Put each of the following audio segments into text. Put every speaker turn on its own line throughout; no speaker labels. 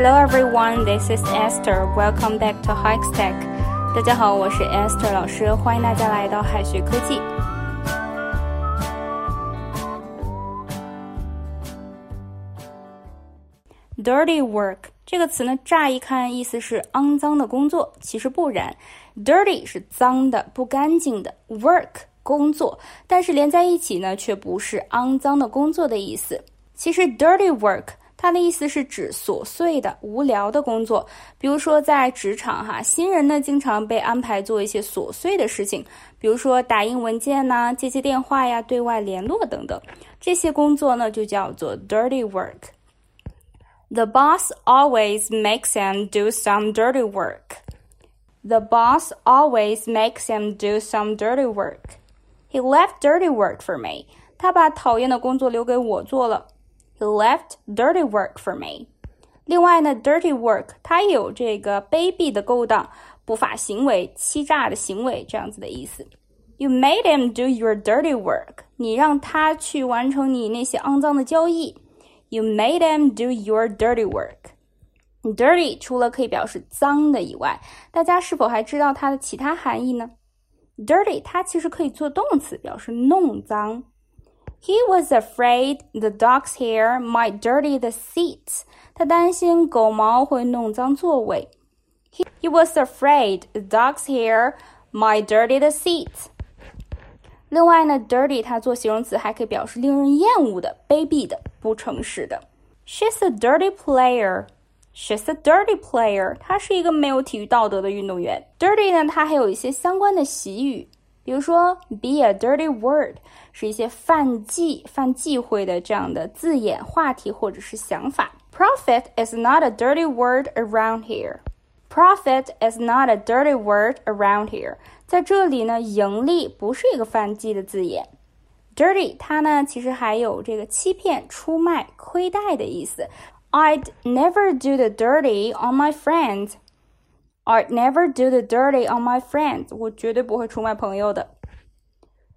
Hello everyone, this is Esther. Welcome back to Hikes Tech. 大家好，我是 Esther 老师，欢迎大家来到海学科技。Dirty work 这个词呢，乍一看意思是肮脏的工作，其实不然。Dirty 是脏的、不干净的，work 工作，但是连在一起呢，却不是肮脏的工作的意思。其实 dirty work 它的意思是指琐碎的、无聊的工作，比如说在职场哈，新人呢经常被安排做一些琐碎的事情，比如说打印文件呐、接接电话呀、对外联络等等，这些工作呢就叫做 dirty work。The boss always makes him do some dirty work. The boss always makes him do some dirty work. He left dirty work for me. 他把讨厌的工作留给我做了。He left dirty work for me. 另外呢，dirty work 它有这个卑鄙的勾当、不法行为、欺诈的行为这样子的意思。You made him do your dirty work. 你让他去完成你那些肮脏的交易。You made him do your dirty work. Dirty 除了可以表示脏的以外，大家是否还知道它的其他含义呢？Dirty 它其实可以做动词，表示弄脏。 He was afraid the dog's hair might dirty the seats. 他担心狗毛会弄脏座位。He, he was afraid the dog's hair might dirty the seats. 另外呢，dirty 它做形容词还可以表示令人厌恶的、卑鄙的、不诚实的。She's a dirty player. She's a dirty player. 她是一个没有体育道德的运动员。Dirty 呢，它还有一些相关的习语， 比如说 be a dirty word，是一些犯忌、犯忌讳的这样的字眼、话题或者是想法。Profit is not a dirty word around here. Profit is not a dirty word around here. 在这里呢，盈利不是一个犯忌的字眼。Dirty 它呢，其实还有这个欺骗、出卖、亏待的意思。I'd never do the dirty on my friends. I'd never do the dirty on my friends. 我绝对不会出卖朋友的。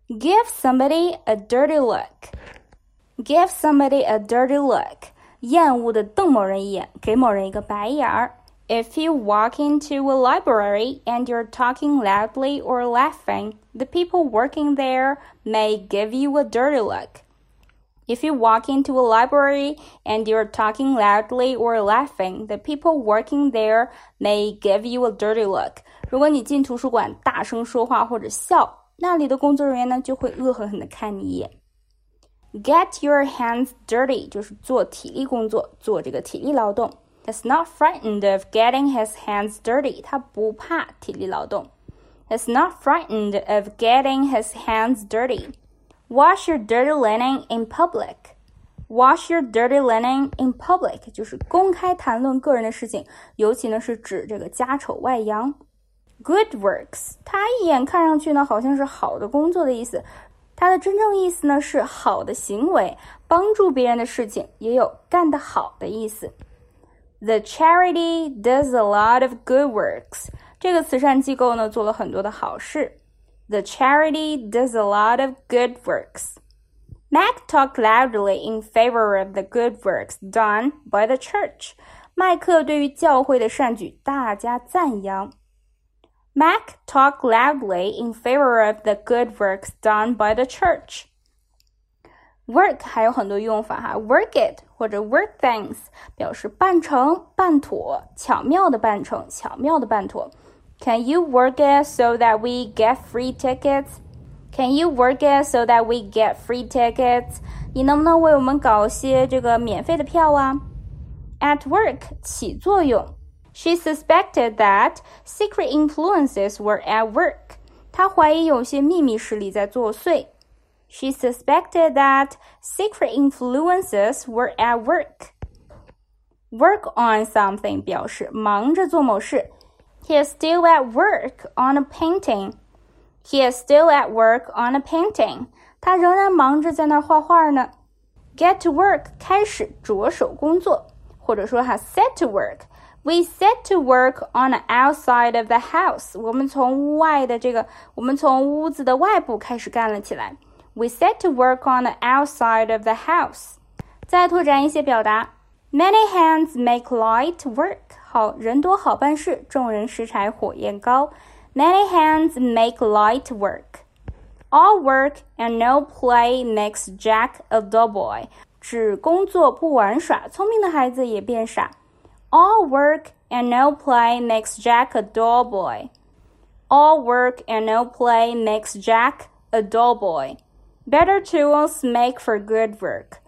Give somebody a dirty look. Give somebody a dirty look. 厌恶的瞪某人一眼，给某人一个白眼儿。If you walk into a library and you're talking loudly or laughing, the people working there may give you a dirty look. If you walk into a library and you're talking loudly or laughing, the people working there may give you a dirty look. 如果你进图书馆大声说话或者笑，那里的工作人员呢就会恶狠狠地看你一眼。Get your hands dirty 就是做体力工作，做这个体力劳动。is not frightened of getting his hands dirty. 他不怕体力劳动。Is not frightened of getting his hands dirty. Wash your dirty linen in public. Wash your dirty linen in public 就是公开谈论个人的事情，尤其呢是指这个家丑外扬。Good works，它一眼看上去呢好像是好的工作的意思，它的真正意思呢是好的行为，帮助别人的事情，也有干得好的意思。The charity does a lot of good works. 这个慈善机构呢做了很多的好事。 The charity does a lot of good works. Mac talked loudly in favor of the good works done by the church. 麦克对于教会的善举大加赞扬。Mac talked loudly in favor of the good works done by the church. Work 还有很多用法哈，work it 或者 work things 表示办成、办妥、巧妙的办成、巧妙的办妥。 Can you work it so that we get free tickets? Can you work it so that we get free tickets? 你能不能为我们搞些这个免费的票啊？At work 起作用。She suspected that secret influences were at work. 她怀疑有些秘密势力在作祟。she suspected that secret influences were at work. Work on something 表示忙着做某事。 He is still at work on a painting. He is still at work on a painting. 他仍然忙着在那儿画画呢。Get to work 开始着手工作，或者说哈 set to work。We set to work on the outside of the house. 我们从屋外的这个，我们从屋子的外部开始干了起来。we set to work on the outside of the house. 再拓展一些表达 Many hands make light work. 好人多好办事，众人拾柴火焰高。Many hands make light work. All work and no play makes Jack a dull boy. 只工作不玩耍，聪明的孩子也变傻。All work and no play makes Jack a dull boy. All work and no play makes Jack a dull boy. Better tools make for good work.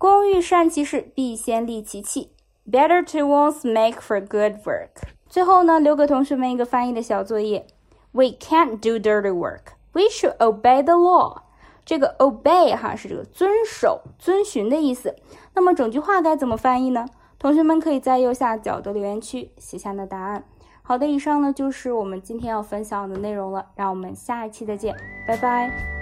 工欲善其事，必先利其器。Better tools make for good work。最后呢，留给同学们一个翻译的小作业。We can't do dirty work. We should obey the law. 这个 obey 哈是这个遵守、遵循的意思。那么整句话该怎么翻译呢？同学们可以在右下角的留言区写下你的答案。好的，以上呢就是我们今天要分享的内容了。让我们下一期再见，拜拜。